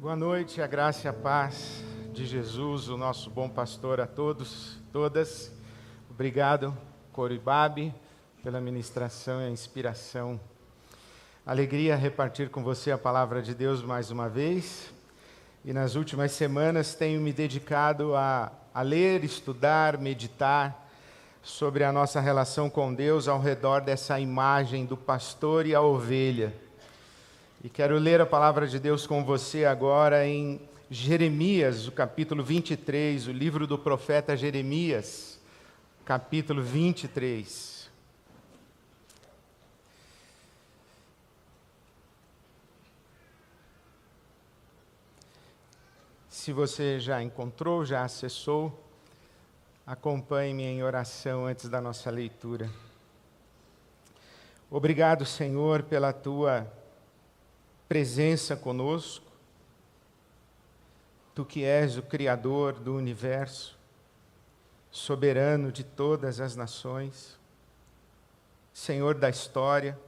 Boa noite, a graça e a paz de Jesus, o nosso bom pastor, a todos, todas. Obrigado, Coribabe, pela ministração e a inspiração. Alegria repartir com você a palavra de Deus mais uma vez. E nas últimas semanas tenho me dedicado a, a ler, estudar, meditar sobre a nossa relação com Deus ao redor dessa imagem do pastor e a ovelha. E quero ler a palavra de Deus com você agora em Jeremias, o capítulo 23, o livro do profeta Jeremias, capítulo 23. Se você já encontrou, já acessou, acompanhe-me em oração antes da nossa leitura. Obrigado, Senhor, pela tua presença conosco. Tu que és o Criador do universo, soberano de todas as nações, Senhor da história,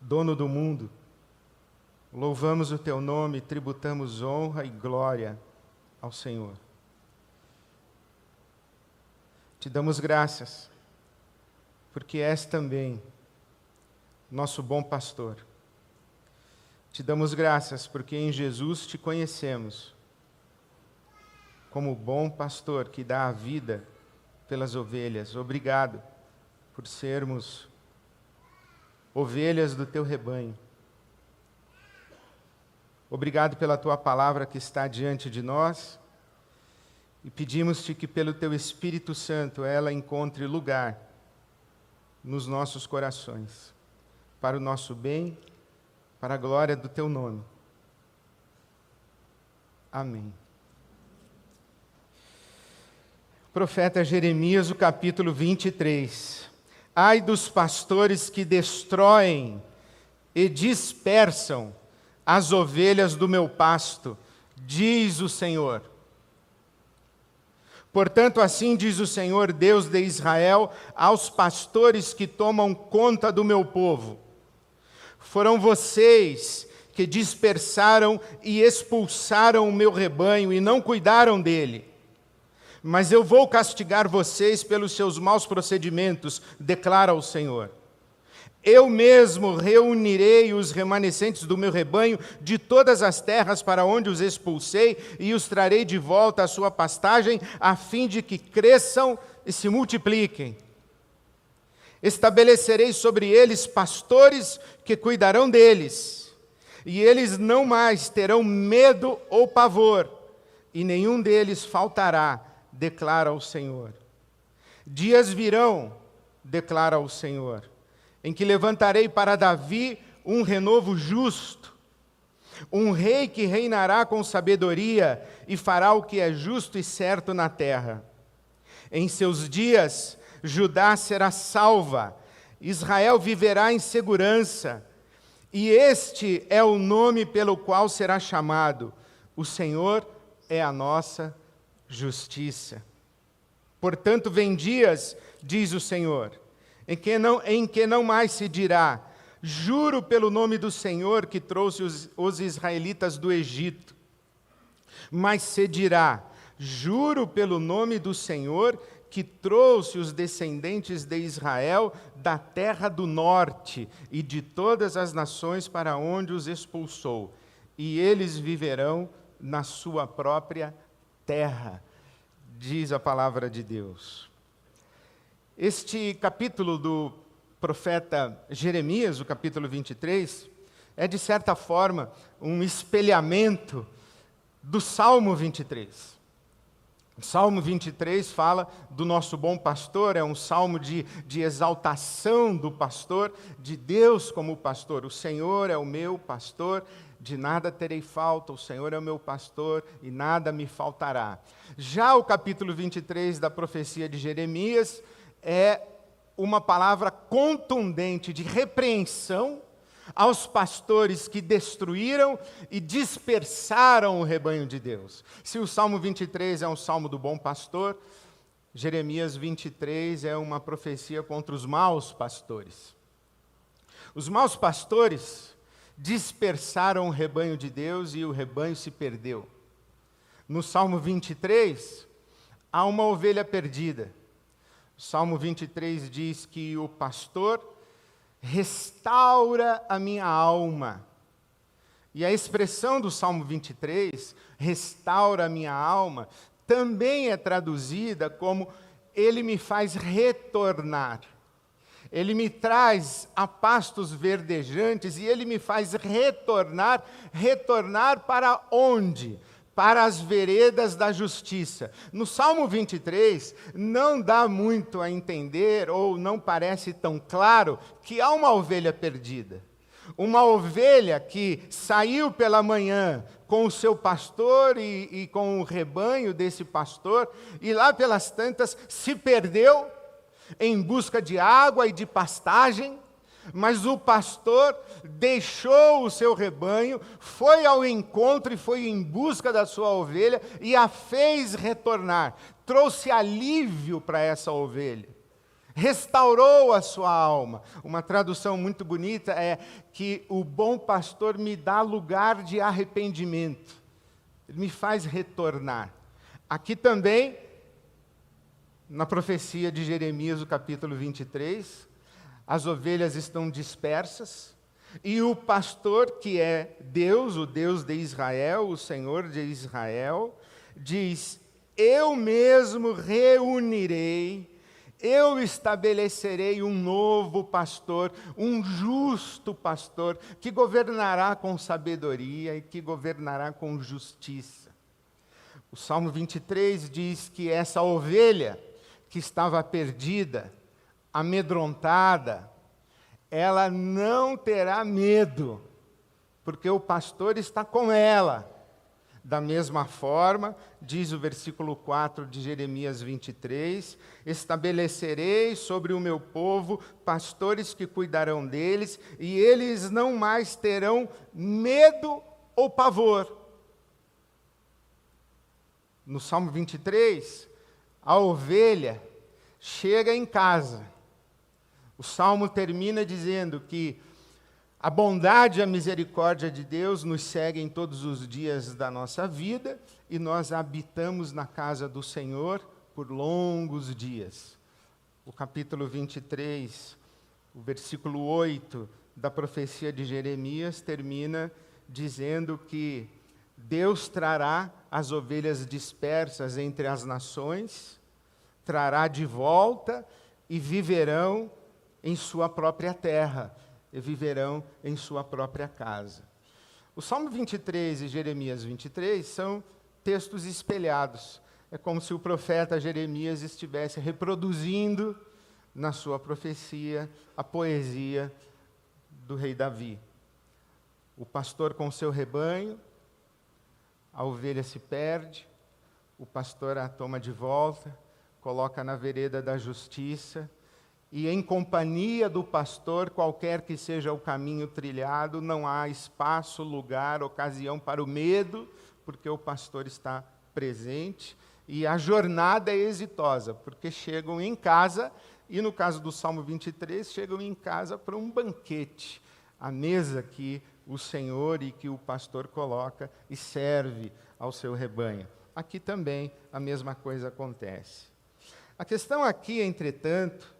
dono do mundo, louvamos o teu nome, tributamos honra e glória ao Senhor. Te damos graças, porque és também nosso bom pastor te damos graças porque em Jesus te conhecemos como bom pastor que dá a vida pelas ovelhas. Obrigado por sermos ovelhas do teu rebanho. Obrigado pela tua palavra que está diante de nós e pedimos-te que, pelo teu Espírito Santo, ela encontre lugar nos nossos corações, para o nosso bem para a glória do teu nome. Amém. Profeta Jeremias, o capítulo 23. Ai dos pastores que destroem e dispersam as ovelhas do meu pasto, diz o Senhor. Portanto, assim diz o Senhor, Deus de Israel, aos pastores que tomam conta do meu povo foram vocês que dispersaram e expulsaram o meu rebanho e não cuidaram dele. Mas eu vou castigar vocês pelos seus maus procedimentos, declara o Senhor. Eu mesmo reunirei os remanescentes do meu rebanho de todas as terras para onde os expulsei e os trarei de volta à sua pastagem, a fim de que cresçam e se multipliquem. Estabelecerei sobre eles pastores que cuidarão deles, e eles não mais terão medo ou pavor, e nenhum deles faltará, declara o Senhor. Dias virão, declara o Senhor, em que levantarei para Davi um renovo justo, um rei que reinará com sabedoria e fará o que é justo e certo na terra. Em seus dias, Judá será salva, Israel viverá em segurança, e este é o nome pelo qual será chamado: o Senhor é a nossa justiça. Portanto, vem dias, diz o Senhor, em que não, em que não mais se dirá: Juro pelo nome do Senhor que trouxe os, os israelitas do Egito. Mas se dirá: Juro pelo nome do Senhor que trouxe os descendentes de Israel da terra do norte e de todas as nações para onde os expulsou, e eles viverão na sua própria terra, diz a palavra de Deus. Este capítulo do profeta Jeremias, o capítulo 23, é de certa forma um espelhamento do Salmo 23. O salmo 23 fala do nosso bom pastor, é um salmo de, de exaltação do pastor, de Deus como pastor. O Senhor é o meu pastor, de nada terei falta, o Senhor é o meu pastor e nada me faltará. Já o capítulo 23 da profecia de Jeremias é uma palavra contundente de repreensão aos pastores que destruíram e dispersaram o rebanho de Deus. Se o Salmo 23 é um salmo do bom pastor, Jeremias 23 é uma profecia contra os maus pastores. Os maus pastores dispersaram o rebanho de Deus e o rebanho se perdeu. No Salmo 23, há uma ovelha perdida. O Salmo 23 diz que o pastor restaura a minha alma. E a expressão do Salmo 23, restaura a minha alma, também é traduzida como ele me faz retornar. Ele me traz a pastos verdejantes e ele me faz retornar, retornar para onde? Para as veredas da justiça. No Salmo 23, não dá muito a entender, ou não parece tão claro, que há uma ovelha perdida. Uma ovelha que saiu pela manhã com o seu pastor e, e com o rebanho desse pastor, e lá pelas tantas se perdeu em busca de água e de pastagem, mas o pastor deixou o seu rebanho, foi ao encontro e foi em busca da sua ovelha e a fez retornar, trouxe alívio para essa ovelha, restaurou a sua alma. Uma tradução muito bonita é que o bom pastor me dá lugar de arrependimento, ele me faz retornar. Aqui também na profecia de Jeremias, o capítulo 23, as ovelhas estão dispersas, e o pastor, que é Deus, o Deus de Israel, o Senhor de Israel, diz: Eu mesmo reunirei, eu estabelecerei um novo pastor, um justo pastor, que governará com sabedoria e que governará com justiça. O Salmo 23 diz que essa ovelha, que estava perdida, amedrontada, ela não terá medo, porque o pastor está com ela. Da mesma forma, diz o versículo 4 de Jeremias 23: Estabelecerei sobre o meu povo pastores que cuidarão deles, e eles não mais terão medo ou pavor. No Salmo 23, a ovelha chega em casa. O salmo termina dizendo que a bondade e a misericórdia de Deus nos seguem todos os dias da nossa vida e nós habitamos na casa do Senhor por longos dias. O capítulo 23, o versículo 8 da profecia de Jeremias termina dizendo que Deus trará as ovelhas dispersas entre as nações, trará de volta e viverão em sua própria terra, e viverão em sua própria casa. O Salmo 23 e Jeremias 23 são textos espelhados. É como se o profeta Jeremias estivesse reproduzindo na sua profecia a poesia do rei Davi. O pastor com seu rebanho a ovelha se perde, o pastor a toma de volta, coloca na vereda da justiça, e em companhia do pastor, qualquer que seja o caminho trilhado, não há espaço, lugar, ocasião para o medo, porque o pastor está presente e a jornada é exitosa, porque chegam em casa, e no caso do Salmo 23, chegam em casa para um banquete, a mesa que o Senhor e que o pastor coloca e serve ao seu rebanho. Aqui também a mesma coisa acontece. A questão aqui, entretanto,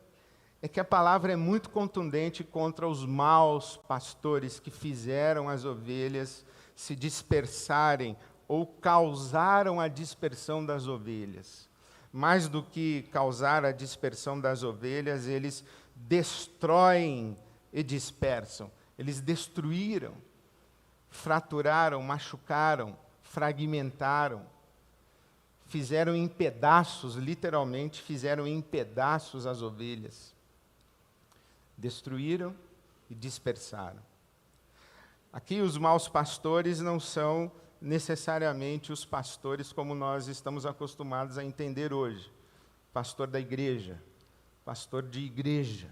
é que a palavra é muito contundente contra os maus pastores que fizeram as ovelhas se dispersarem ou causaram a dispersão das ovelhas. Mais do que causar a dispersão das ovelhas, eles destroem e dispersam. Eles destruíram, fraturaram, machucaram, fragmentaram, fizeram em pedaços, literalmente fizeram em pedaços as ovelhas. Destruíram e dispersaram. Aqui os maus pastores não são necessariamente os pastores como nós estamos acostumados a entender hoje. Pastor da igreja, pastor de igreja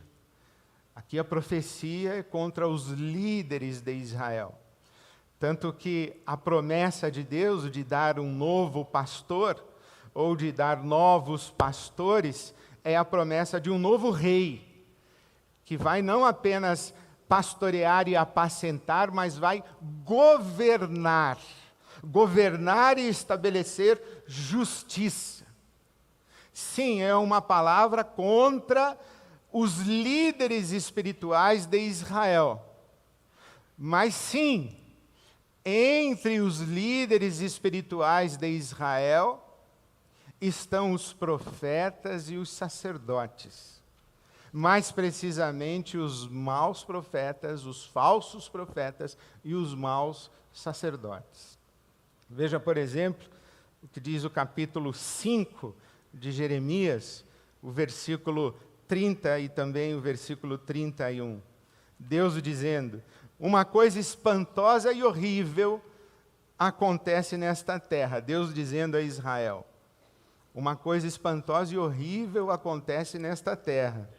Aqui a profecia é contra os líderes de Israel. Tanto que a promessa de Deus de dar um novo pastor, ou de dar novos pastores, é a promessa de um novo rei, que vai não apenas pastorear e apacentar, mas vai governar. Governar e estabelecer justiça. Sim, é uma palavra contra os líderes espirituais de Israel. Mas sim, entre os líderes espirituais de Israel estão os profetas e os sacerdotes. Mais precisamente, os maus profetas, os falsos profetas e os maus sacerdotes. Veja, por exemplo, o que diz o capítulo 5 de Jeremias, o versículo 30 e também o versículo 31. Deus dizendo: Uma coisa espantosa e horrível acontece nesta terra. Deus dizendo a Israel: Uma coisa espantosa e horrível acontece nesta terra.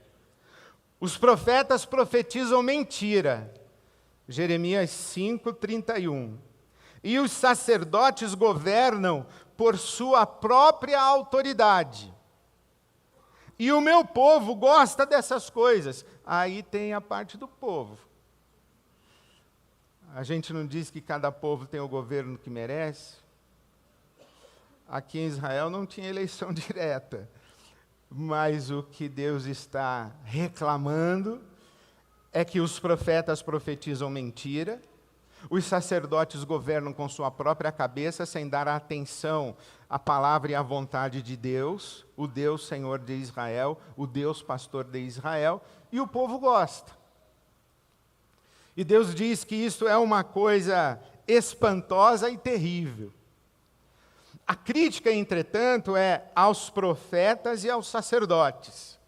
Os profetas profetizam mentira. Jeremias 5, 31. E os sacerdotes governam por sua própria autoridade. E o meu povo gosta dessas coisas. Aí tem a parte do povo. A gente não diz que cada povo tem o governo que merece? Aqui em Israel não tinha eleição direta. Mas o que Deus está reclamando é que os profetas profetizam mentira, os sacerdotes governam com sua própria cabeça, sem dar atenção à palavra e à vontade de Deus, o Deus Senhor de Israel, o Deus pastor de Israel, e o povo gosta. E Deus diz que isso é uma coisa espantosa e terrível. A crítica, entretanto, é aos profetas e aos sacerdotes.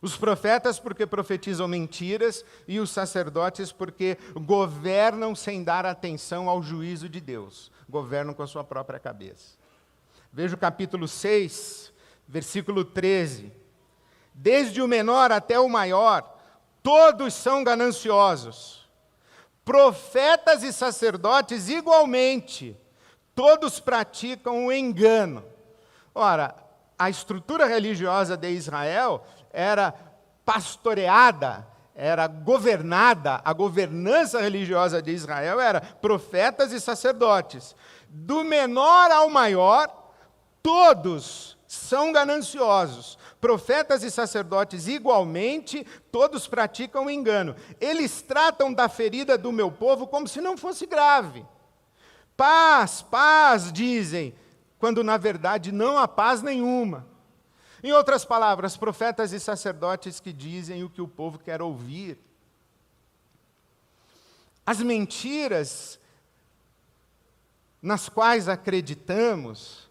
Os profetas, porque profetizam mentiras, e os sacerdotes, porque governam sem dar atenção ao juízo de Deus, governam com a sua própria cabeça. Veja o capítulo 6, versículo 13. Desde o menor até o maior, todos são gananciosos. Profetas e sacerdotes igualmente, todos praticam o engano. Ora, a estrutura religiosa de Israel era pastoreada, era governada, a governança religiosa de Israel era profetas e sacerdotes. Do menor ao maior, todos são gananciosos. Profetas e sacerdotes, igualmente, todos praticam engano. Eles tratam da ferida do meu povo como se não fosse grave. Paz, paz, dizem, quando na verdade não há paz nenhuma. Em outras palavras, profetas e sacerdotes que dizem o que o povo quer ouvir. As mentiras nas quais acreditamos,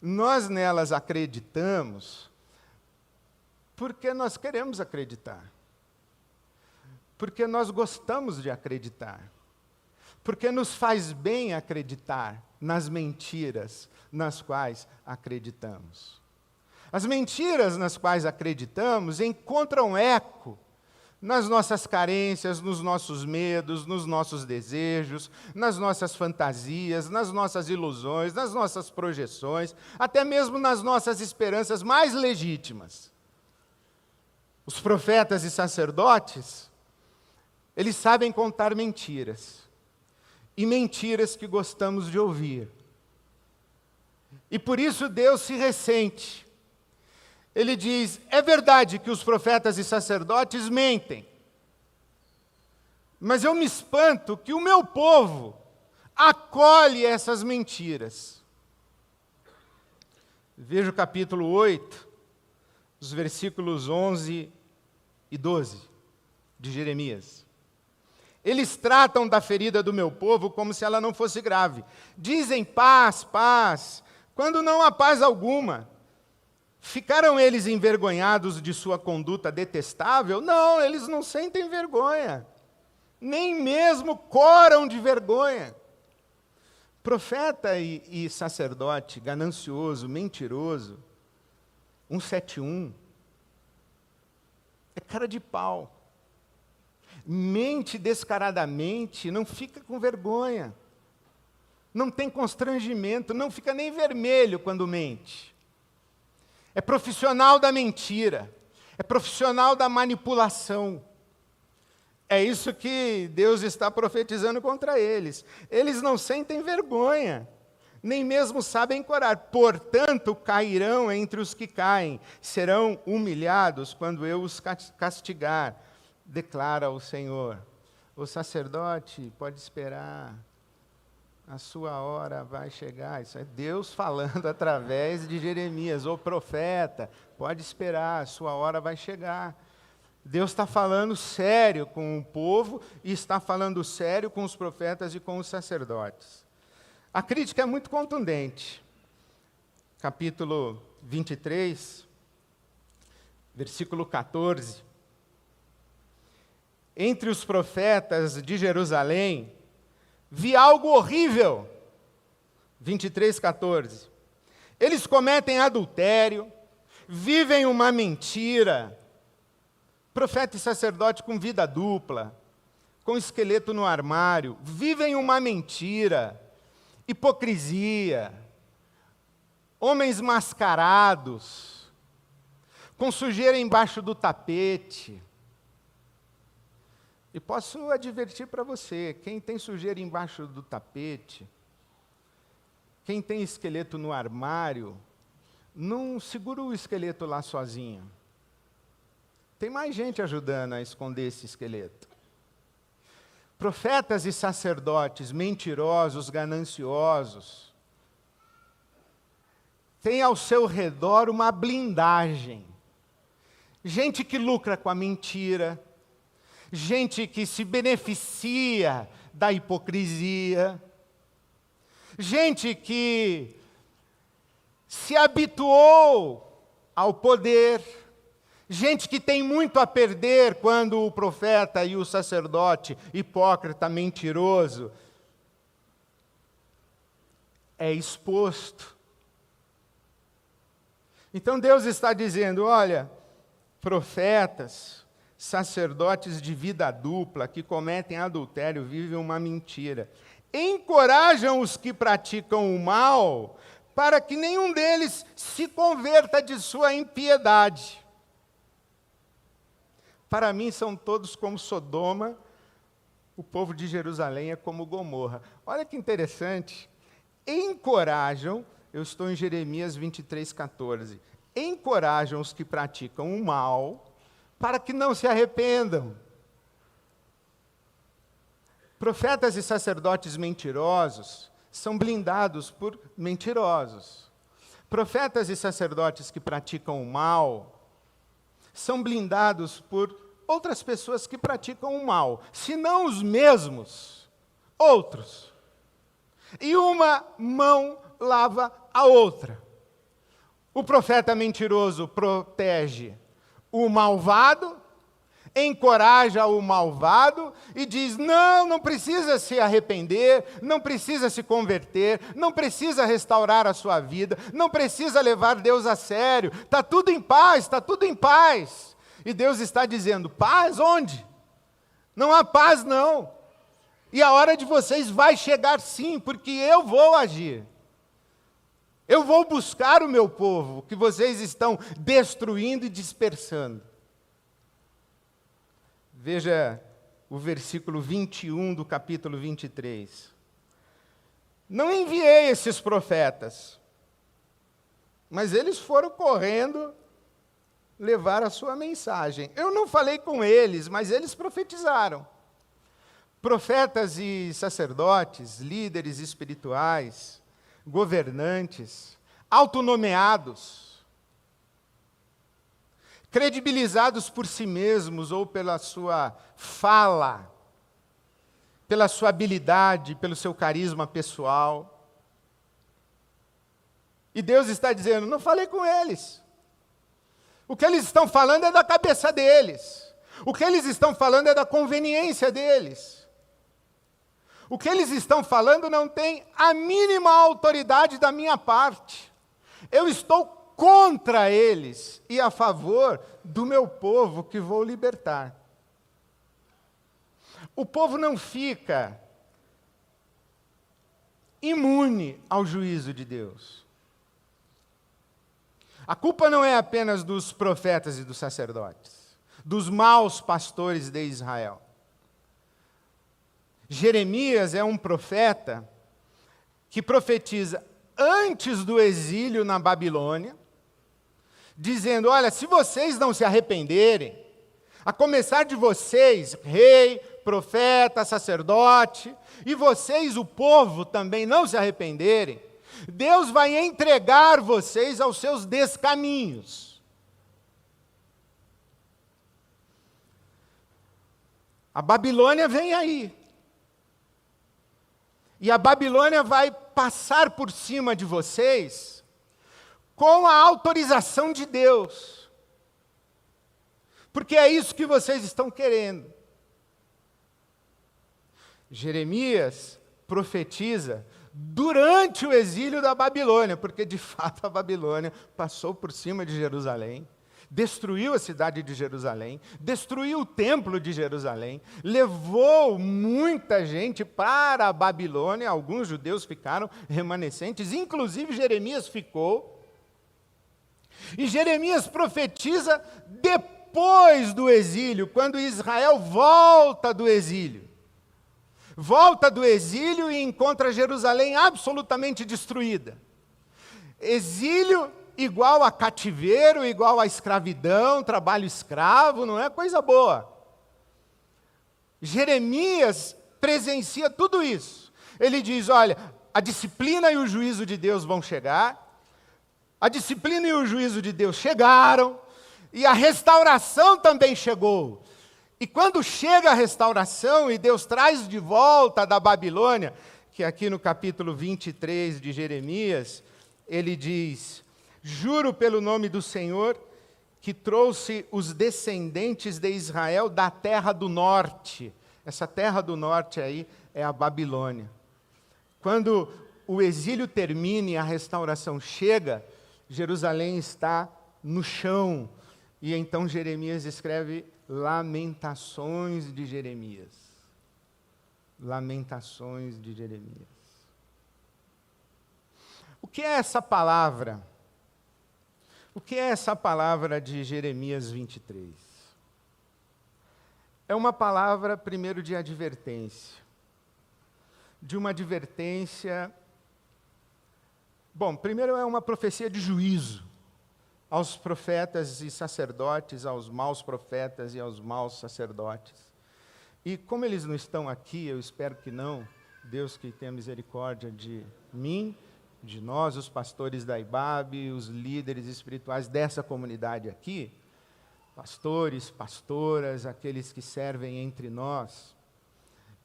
nós nelas acreditamos porque nós queremos acreditar. Porque nós gostamos de acreditar. Porque nos faz bem acreditar nas mentiras nas quais acreditamos. As mentiras nas quais acreditamos encontram eco nas nossas carências, nos nossos medos, nos nossos desejos, nas nossas fantasias, nas nossas ilusões, nas nossas projeções, até mesmo nas nossas esperanças mais legítimas. Os profetas e sacerdotes, eles sabem contar mentiras, e mentiras que gostamos de ouvir. E por isso Deus se ressente ele diz: é verdade que os profetas e sacerdotes mentem, mas eu me espanto que o meu povo acolhe essas mentiras. Veja o capítulo 8, os versículos 11 e 12 de Jeremias. Eles tratam da ferida do meu povo como se ela não fosse grave. Dizem paz, paz, quando não há paz alguma. Ficaram eles envergonhados de sua conduta detestável? Não, eles não sentem vergonha. Nem mesmo coram de vergonha. Profeta e, e sacerdote ganancioso, mentiroso, 171, é cara de pau. Mente descaradamente, não fica com vergonha. Não tem constrangimento, não fica nem vermelho quando mente é profissional da mentira, é profissional da manipulação. É isso que Deus está profetizando contra eles. Eles não sentem vergonha, nem mesmo sabem corar. Portanto, cairão entre os que caem, serão humilhados quando eu os castigar, declara o Senhor. O sacerdote pode esperar, a sua hora vai chegar. Isso é Deus falando através de Jeremias, o profeta. Pode esperar, a sua hora vai chegar. Deus está falando sério com o povo e está falando sério com os profetas e com os sacerdotes. A crítica é muito contundente. Capítulo 23, versículo 14. Entre os profetas de Jerusalém, vi algo horrível. 23, 14. Eles cometem adultério, vivem uma mentira. Profeta e sacerdote com vida dupla, com esqueleto no armário, vivem uma mentira, hipocrisia, homens mascarados, com sujeira embaixo do tapete, e posso advertir para você: quem tem sujeira embaixo do tapete, quem tem esqueleto no armário, não segura o esqueleto lá sozinho. Tem mais gente ajudando a esconder esse esqueleto. Profetas e sacerdotes mentirosos, gananciosos, têm ao seu redor uma blindagem. Gente que lucra com a mentira, gente que se beneficia da hipocrisia, gente que se habituou ao poder, gente que tem muito a perder quando o profeta e o sacerdote, hipócrita, mentiroso, é exposto. Então Deus está dizendo: olha, profetas, sacerdotes de vida dupla que cometem adultério, vivem uma mentira. Encorajam os que praticam o mal, para que nenhum deles se converta de sua impiedade. Para mim, são todos como Sodoma, o povo de Jerusalém é como Gomorra. Olha que interessante. Encorajam, eu estou em Jeremias 23, 14. Encorajam os que praticam o mal, para que não se arrependam. Profetas e sacerdotes mentirosos são blindados por mentirosos. Profetas e sacerdotes que praticam o mal são blindados por outras pessoas que praticam o mal, se não os mesmos, outros. E uma mão lava a outra. O profeta mentiroso protege o malvado, encoraja o malvado e diz: não, não precisa se arrepender, não precisa se converter, não precisa restaurar a sua vida, não precisa levar Deus a sério, está tudo em paz, está tudo em paz. E Deus está dizendo: paz onde? Não há paz, não. E a hora de vocês vai chegar sim, porque eu vou agir. Eu vou buscar o meu povo, que vocês estão destruindo e dispersando. Veja o versículo 21 do capítulo 23. Não enviei esses profetas, mas eles foram correndo levar a sua mensagem. Eu não falei com eles, mas eles profetizaram. Profetas e sacerdotes, líderes espirituais, governantes, autonomeados, credibilizados por si mesmos ou pela sua fala, pela sua habilidade, pelo seu carisma pessoal. E Deus está dizendo: não falei com eles. O que eles estão falando é da cabeça deles. O que eles estão falando é da conveniência deles. O que eles estão falando não tem a mínima autoridade da minha parte. Eu estou contra eles e a favor do meu povo que vou libertar. O povo não fica imune ao juízo de Deus. A culpa não é apenas dos profetas e dos sacerdotes, dos maus pastores de Israel. Jeremias é um profeta que profetiza antes do exílio na Babilônia, dizendo: Olha, se vocês não se arrependerem, a começar de vocês, rei, profeta, sacerdote, e vocês, o povo, também não se arrependerem, Deus vai entregar vocês aos seus descaminhos. A Babilônia vem aí. E a Babilônia vai passar por cima de vocês com a autorização de Deus. Porque é isso que vocês estão querendo. Jeremias profetiza durante o exílio da Babilônia, porque de fato a Babilônia passou por cima de Jerusalém, destruiu a cidade de Jerusalém, destruiu o templo de Jerusalém, levou muita gente para a Babilônia, alguns judeus ficaram remanescentes, inclusive Jeremias ficou. E Jeremias profetiza depois do exílio, quando Israel volta do exílio. Volta do exílio e encontra Jerusalém absolutamente destruída. Exílio igual a cativeiro, igual a escravidão, trabalho escravo, não é coisa boa. Jeremias presencia tudo isso. Ele diz: olha, a disciplina e o juízo de Deus vão chegar, a disciplina e o juízo de Deus chegaram, e a restauração também chegou. E quando chega a restauração e Deus traz de volta da Babilônia, que aqui no capítulo 23 de Jeremias, ele diz: Juro pelo nome do Senhor que trouxe os descendentes de Israel da terra do norte. Essa terra do norte aí é a Babilônia. Quando o exílio termina e a restauração chega, Jerusalém está no chão. E então Jeremias escreve Lamentações de Jeremias. Lamentações de Jeremias. O que é essa palavra? O que é essa palavra de Jeremias 23? É uma palavra, primeiro, de advertência. De uma advertência. Bom, primeiro é uma profecia de juízo aos profetas e sacerdotes, aos maus profetas e aos maus sacerdotes. E como eles não estão aqui, eu espero que não, Deus que tenha misericórdia de mim de nós, os pastores da IBAB, os líderes espirituais dessa comunidade aqui, pastores, pastoras, aqueles que servem entre nós,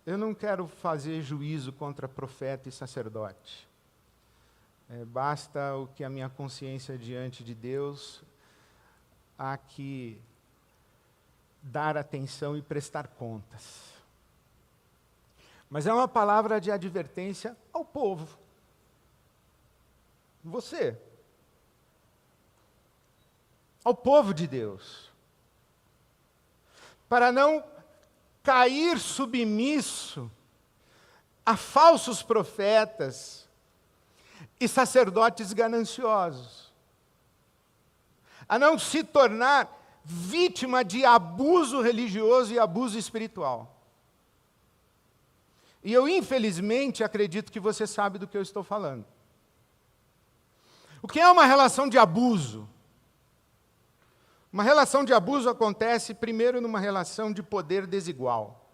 eu não quero fazer juízo contra profeta e sacerdote. É, basta o que a minha consciência diante de Deus há que dar atenção e prestar contas. Mas é uma palavra de advertência ao povo. Você. Ao povo de Deus. Para não cair submisso a falsos profetas e sacerdotes gananciosos. A não se tornar vítima de abuso religioso e abuso espiritual. E eu, infelizmente, acredito que você sabe do que eu estou falando. O que é uma relação de abuso? Uma relação de abuso acontece primeiro numa relação de poder desigual,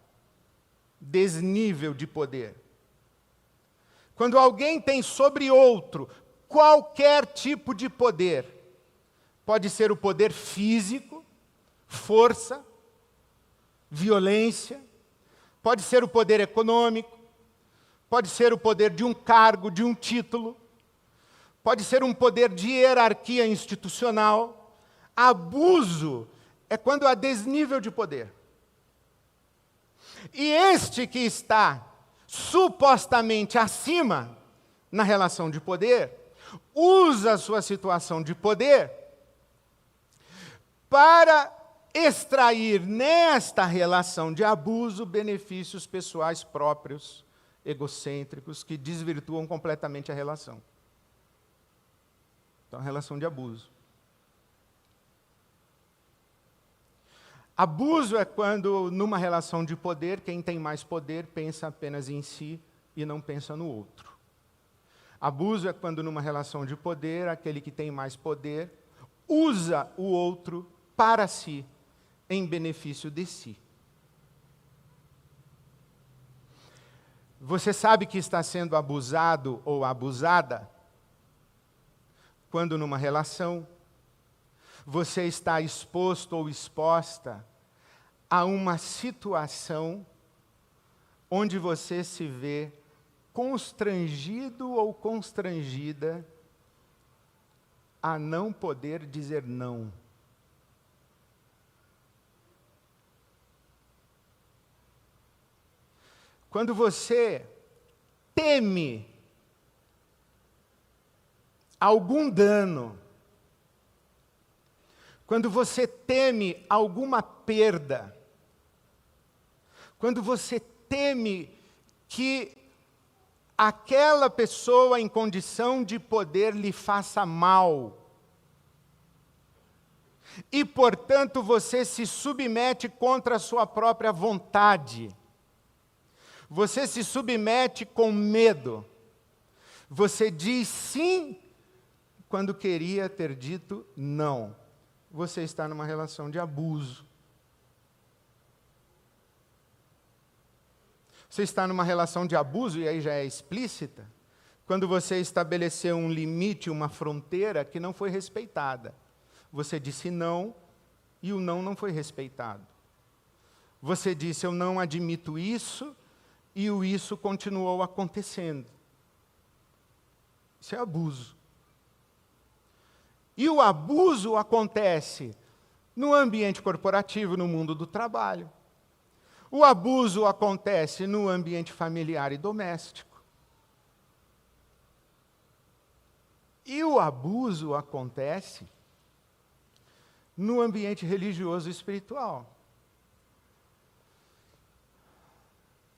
desnível de poder. Quando alguém tem sobre outro qualquer tipo de poder, pode ser o poder físico, força, violência, pode ser o poder econômico, pode ser o poder de um cargo, de um título, pode ser um poder de hierarquia institucional. Abuso é quando há desnível de poder. E este que está supostamente acima na relação de poder, usa a sua situação de poder para extrair nesta relação de abuso benefícios pessoais próprios, egocêntricos, que desvirtuam completamente a relação. Então, relação de abuso. Abuso é quando, numa relação de poder, quem tem mais poder pensa apenas em si e não pensa no outro. Abuso é quando, numa relação de poder, aquele que tem mais poder usa o outro para si, em benefício de si. Você sabe que está sendo abusado ou abusada quando, numa relação, você está exposto ou exposta a uma situação onde você se vê constrangido ou constrangida a não poder dizer não. Quando você teme algum dano, quando você teme alguma perda, quando você teme que aquela pessoa em condição de poder lhe faça mal, e portanto você se submete contra a sua própria vontade, você se submete com medo, você diz sim quando queria ter dito não você está numa relação de abuso. Você está numa relação de abuso, e aí já é explícita, quando você estabeleceu um limite, uma fronteira que não foi respeitada. Você disse não e o não não foi respeitado. Você disse eu não admito isso e o isso continuou acontecendo. Isso é abuso. E o abuso acontece no ambiente corporativo, no mundo do trabalho. O abuso acontece no ambiente familiar e doméstico. E o abuso acontece no ambiente religioso e espiritual.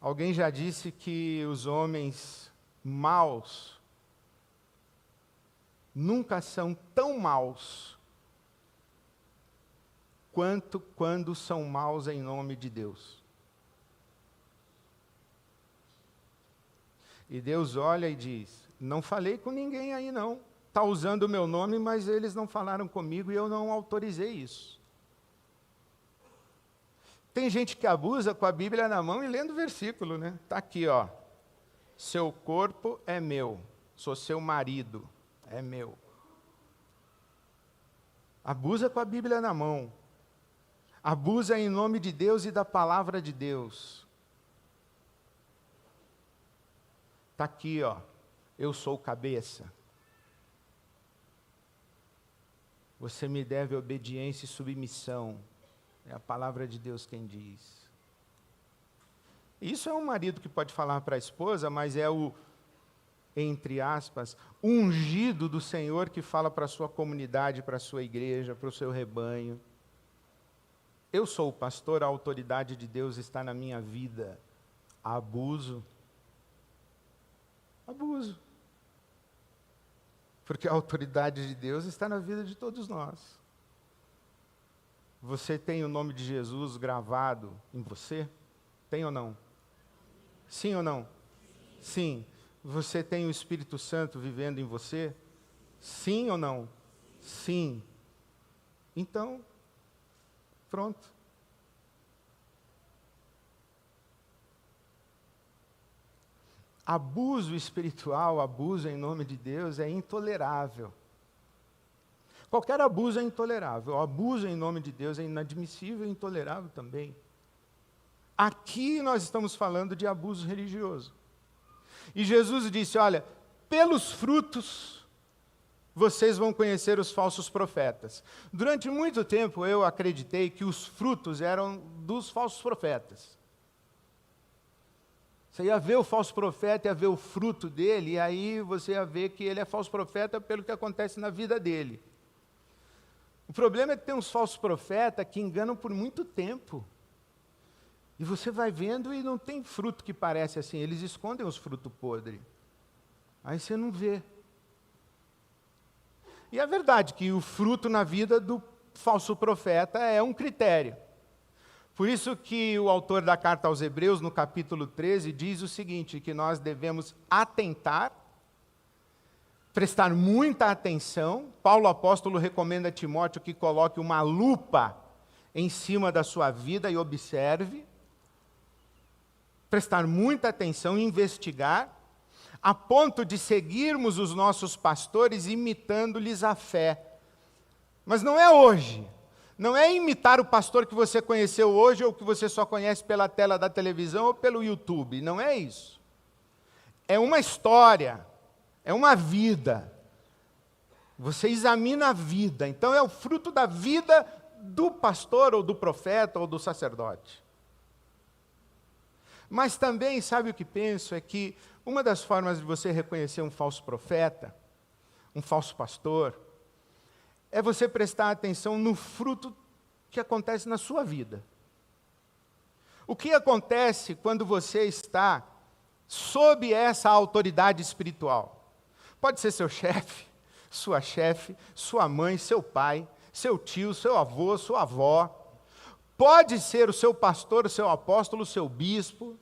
Alguém já disse que os homens maus nunca são tão maus quanto quando são maus em nome de Deus. E Deus olha e diz: Não falei com ninguém aí, não. Está usando o meu nome, mas eles não falaram comigo e eu não autorizei isso. Tem gente que abusa com a Bíblia na mão e lendo o versículo, né? Está aqui, ó. Seu corpo é meu, sou seu marido é meu. Abusa com a Bíblia na mão. Abusa em nome de Deus e da palavra de Deus. Está aqui, ó. Eu sou cabeça. Você me deve obediência e submissão. É a palavra de Deus quem diz. Isso é um marido que pode falar para a esposa, mas é o entre aspas, ungido do Senhor que fala para a sua comunidade, para a sua igreja, para o seu rebanho. Eu sou o pastor, a autoridade de Deus está na minha vida. Abuso. Abuso. Porque a autoridade de Deus está na vida de todos nós. Você tem o nome de Jesus gravado em você? Tem ou não? Sim ou não? Sim. Você tem o Espírito Santo vivendo em você? Sim ou não? Sim. Então, pronto. Abuso espiritual, abuso em nome de Deus é intolerável. Qualquer abuso é intolerável. O abuso em nome de Deus é inadmissível e intolerável também. Aqui nós estamos falando de abuso religioso. E Jesus disse: Olha, pelos frutos vocês vão conhecer os falsos profetas. Durante muito tempo eu acreditei que os frutos eram dos falsos profetas. Você ia ver o falso profeta, ia ver o fruto dele, e aí você ia ver que ele é falso profeta pelo que acontece na vida dele. O problema é que tem uns falsos profetas que enganam por muito tempo. E você vai vendo e não tem fruto que parece assim, eles escondem os frutos podres. Aí você não vê. E é verdade que o fruto na vida do falso profeta é um critério. Por isso que o autor da carta aos Hebreus, no capítulo 13, diz o seguinte: que nós devemos atentar, prestar muita atenção. Paulo apóstolo recomenda a Timóteo que coloque uma lupa em cima da sua vida e observe. Prestar muita atenção, investigar, a ponto de seguirmos os nossos pastores imitando-lhes a fé. Mas não é hoje. Não é imitar o pastor que você conheceu hoje ou que você só conhece pela tela da televisão ou pelo YouTube. Não é isso. É uma história, é uma vida. Você examina a vida. Então é o fruto da vida do pastor ou do profeta ou do sacerdote. Mas também, sabe o que penso? É que uma das formas de você reconhecer um falso profeta, um falso pastor, é você prestar atenção no fruto que acontece na sua vida. O que acontece quando você está sob essa autoridade espiritual? Pode ser seu chefe, sua chefe, sua mãe, seu pai, seu tio, seu avô, sua avó. Pode ser o seu pastor, o seu apóstolo, o seu bispo.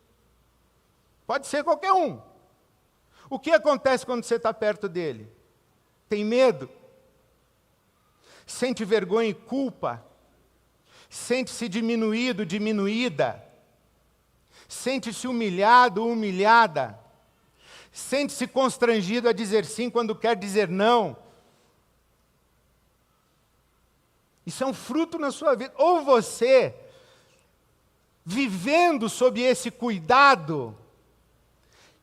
Pode ser qualquer um. O que acontece quando você está perto dele? Tem medo? Sente vergonha e culpa? Sente-se diminuído, diminuída? Sente-se humilhado, humilhada? Sente-se constrangido a dizer sim quando quer dizer não? Isso é um fruto na sua vida. Ou você, vivendo sob esse cuidado,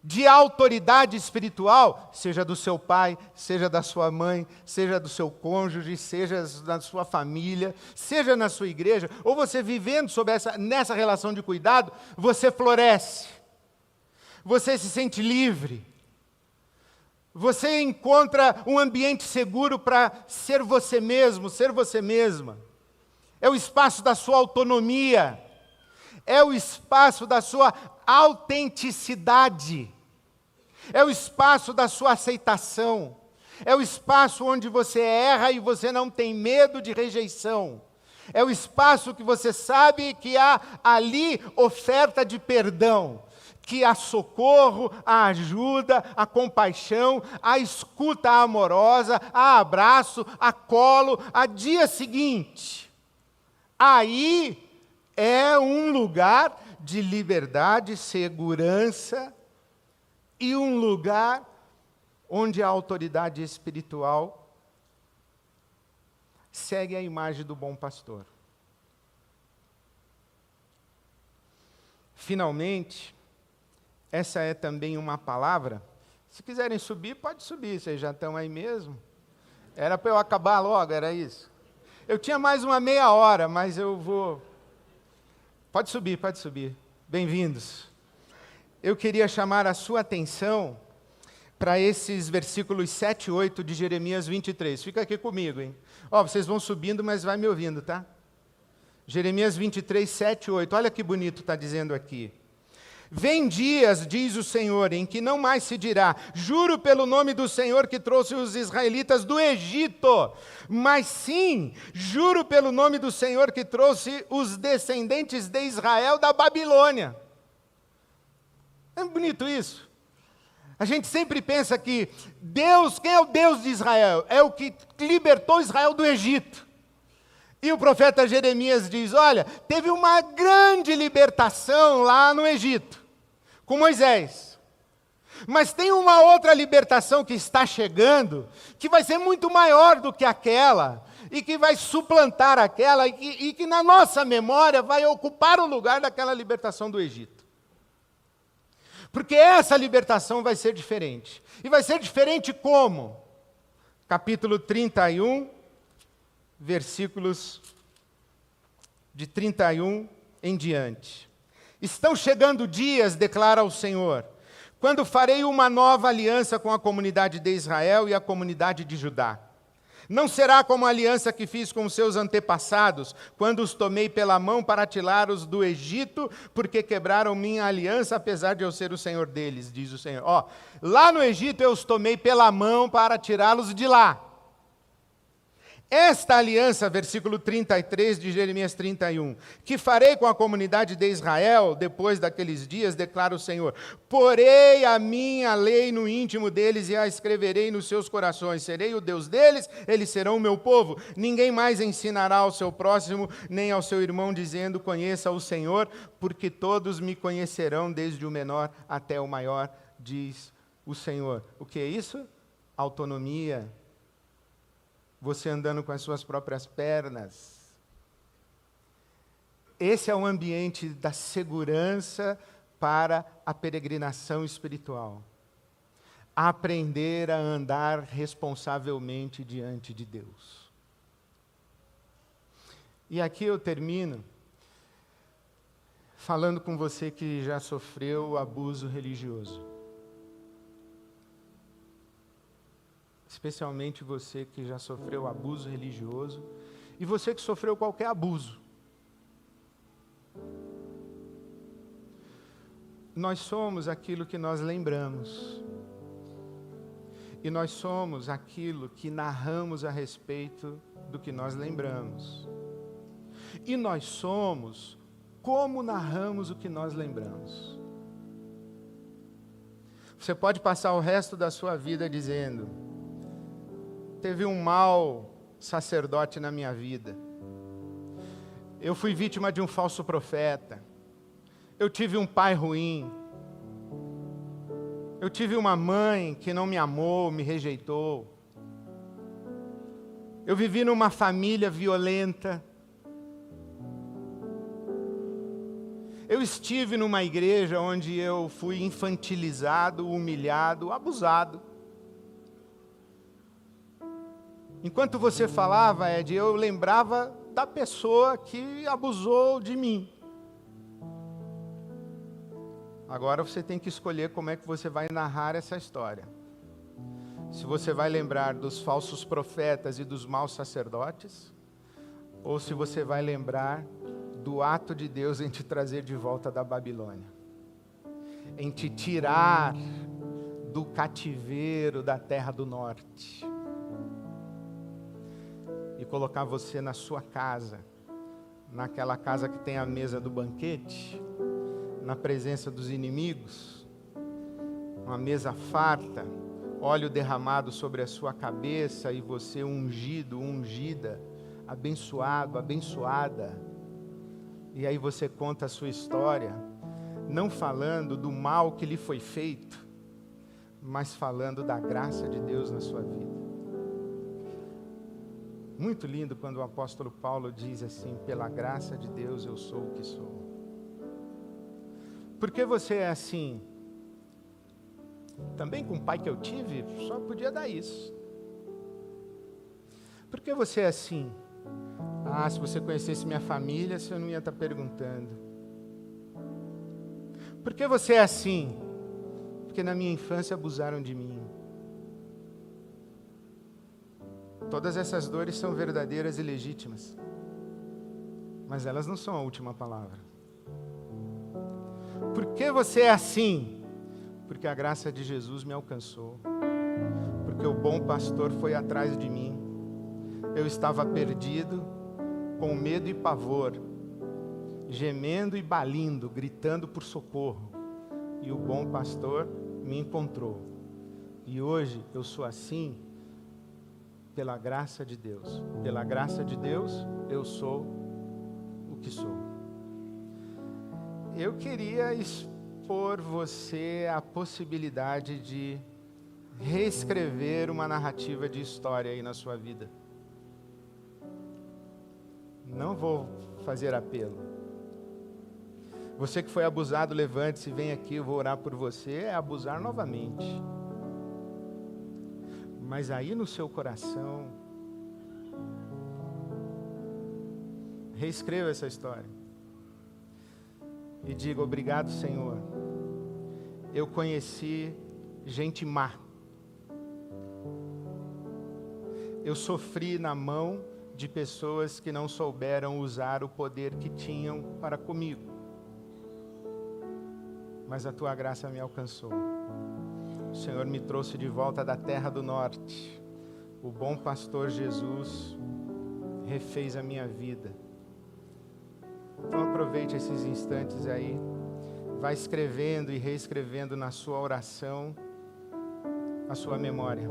de autoridade espiritual, seja do seu pai, seja da sua mãe, seja do seu cônjuge, seja da sua família, seja na sua igreja, ou você vivendo sob essa, nessa relação de cuidado, você floresce, você se sente livre, você encontra um ambiente seguro para ser você mesmo, ser você mesma. É o espaço da sua autonomia, é o espaço da sua autenticidade, é o espaço da sua aceitação, é o espaço onde você erra e você não tem medo de rejeição. É o espaço que você sabe que há ali oferta de perdão, que há socorro, há ajuda, há compaixão, há escuta amorosa, há abraço, há colo, há dia seguinte. Aí é um lugar de liberdade, segurança e um lugar onde a autoridade espiritual segue a imagem do bom pastor. Finalmente, essa é também uma palavra. Se quiserem subir, pode subir, vocês já estão aí mesmo. Era para eu acabar logo, era isso. Eu tinha mais uma meia hora, mas eu vou Pode subir, pode subir. Bem-vindos. Eu queria chamar a sua atenção para esses versículos 7 e 8 de Jeremias 23. Fica aqui comigo, hein? Ó, vocês vão subindo, mas vai me ouvindo, tá? Jeremias 23, 7 e 8. Olha que bonito está dizendo aqui. Vem dias, diz o Senhor, em que não mais se dirá: Juro pelo nome do Senhor que trouxe os israelitas do Egito, mas sim, juro pelo nome do Senhor que trouxe os descendentes de Israel da Babilônia. É bonito isso. A gente sempre pensa que Deus, quem é o Deus de Israel? É o que libertou Israel do Egito. E o profeta Jeremias diz: Olha, teve uma grande libertação lá no Egito com Moisés. Mas tem uma outra libertação que está chegando, que vai ser muito maior do que aquela, e que vai suplantar aquela, e que, e que na nossa memória vai ocupar o lugar daquela libertação do Egito. Porque essa libertação vai ser diferente. E vai ser diferente como? Capítulo 31, versículos de 31 em diante. Estão chegando dias, declara o Senhor, quando farei uma nova aliança com a comunidade de Israel e a comunidade de Judá. Não será como a aliança que fiz com os seus antepassados, quando os tomei pela mão para tirá-los do Egito, porque quebraram minha aliança, apesar de eu ser o Senhor deles, diz o Senhor. Ó, lá no Egito eu os tomei pela mão para tirá-los de lá. Esta aliança, versículo 33 de Jeremias 31, que farei com a comunidade de Israel depois daqueles dias, declara o Senhor: porei a minha lei no íntimo deles e a escreverei nos seus corações. Serei o Deus deles, eles serão o meu povo. Ninguém mais ensinará ao seu próximo, nem ao seu irmão, dizendo: Conheça o Senhor, porque todos me conhecerão, desde o menor até o maior, diz o Senhor. O que é isso? Autonomia você andando com as suas próprias pernas. Esse é o ambiente da segurança para a peregrinação espiritual. Aprender a andar responsavelmente diante de Deus. E aqui eu termino falando com você que já sofreu abuso religioso. Especialmente você que já sofreu abuso religioso e você que sofreu qualquer abuso. Nós somos aquilo que nós lembramos. E nós somos aquilo que narramos a respeito do que nós lembramos. E nós somos como narramos o que nós lembramos. Você pode passar o resto da sua vida dizendo: teve um mau sacerdote na minha vida. Eu fui vítima de um falso profeta. Eu tive um pai ruim. Eu tive uma mãe que não me amou, me rejeitou. Eu vivi numa família violenta. Eu estive numa igreja onde eu fui infantilizado, humilhado, abusado. Enquanto você falava, Ed, eu lembrava da pessoa que abusou de mim. Agora você tem que escolher como é que você vai narrar essa história. Se você vai lembrar dos falsos profetas e dos maus sacerdotes, ou se você vai lembrar do ato de Deus em te trazer de volta da Babilônia, em te tirar do cativeiro da terra do norte e colocar você na sua casa, naquela casa que tem a mesa do banquete, na presença dos inimigos, uma mesa farta, óleo derramado sobre a sua cabeça e você ungido, ungida, abençoado, abençoada. E aí você conta a sua história, não falando do mal que lhe foi feito, mas falando da graça de Deus na sua vida. Muito lindo quando o apóstolo Paulo diz assim: pela graça de Deus eu sou o que sou. Por que você é assim? Também com o pai que eu tive, só podia dar isso. Por que você é assim? Ah, se você conhecesse minha família, você não ia estar perguntando. Por que você é assim? Porque na minha infância abusaram de mim. Todas essas dores são verdadeiras e legítimas, mas elas não são a última palavra. Por que você é assim? Porque a graça de Jesus me alcançou, porque o bom pastor foi atrás de mim. Eu estava perdido, com medo e pavor, gemendo e balindo, gritando por socorro, e o bom pastor me encontrou. E hoje eu sou assim pela graça de Deus. Pela graça de Deus, eu sou o que sou. Eu queria expor você a possibilidade de reescrever uma narrativa de história aí na sua vida. Não vou fazer apelo. Você que foi abusado, levante-se, vem aqui, eu vou orar por você. É abusar novamente. Mas aí no seu coração, reescreva essa história. E diga: Obrigado, Senhor. Eu conheci gente má. Eu sofri na mão de pessoas que não souberam usar o poder que tinham para comigo. Mas a tua graça me alcançou. O Senhor me trouxe de volta da terra do norte, o bom pastor Jesus refez a minha vida. Então aproveite esses instantes aí, vai escrevendo e reescrevendo na sua oração a sua memória.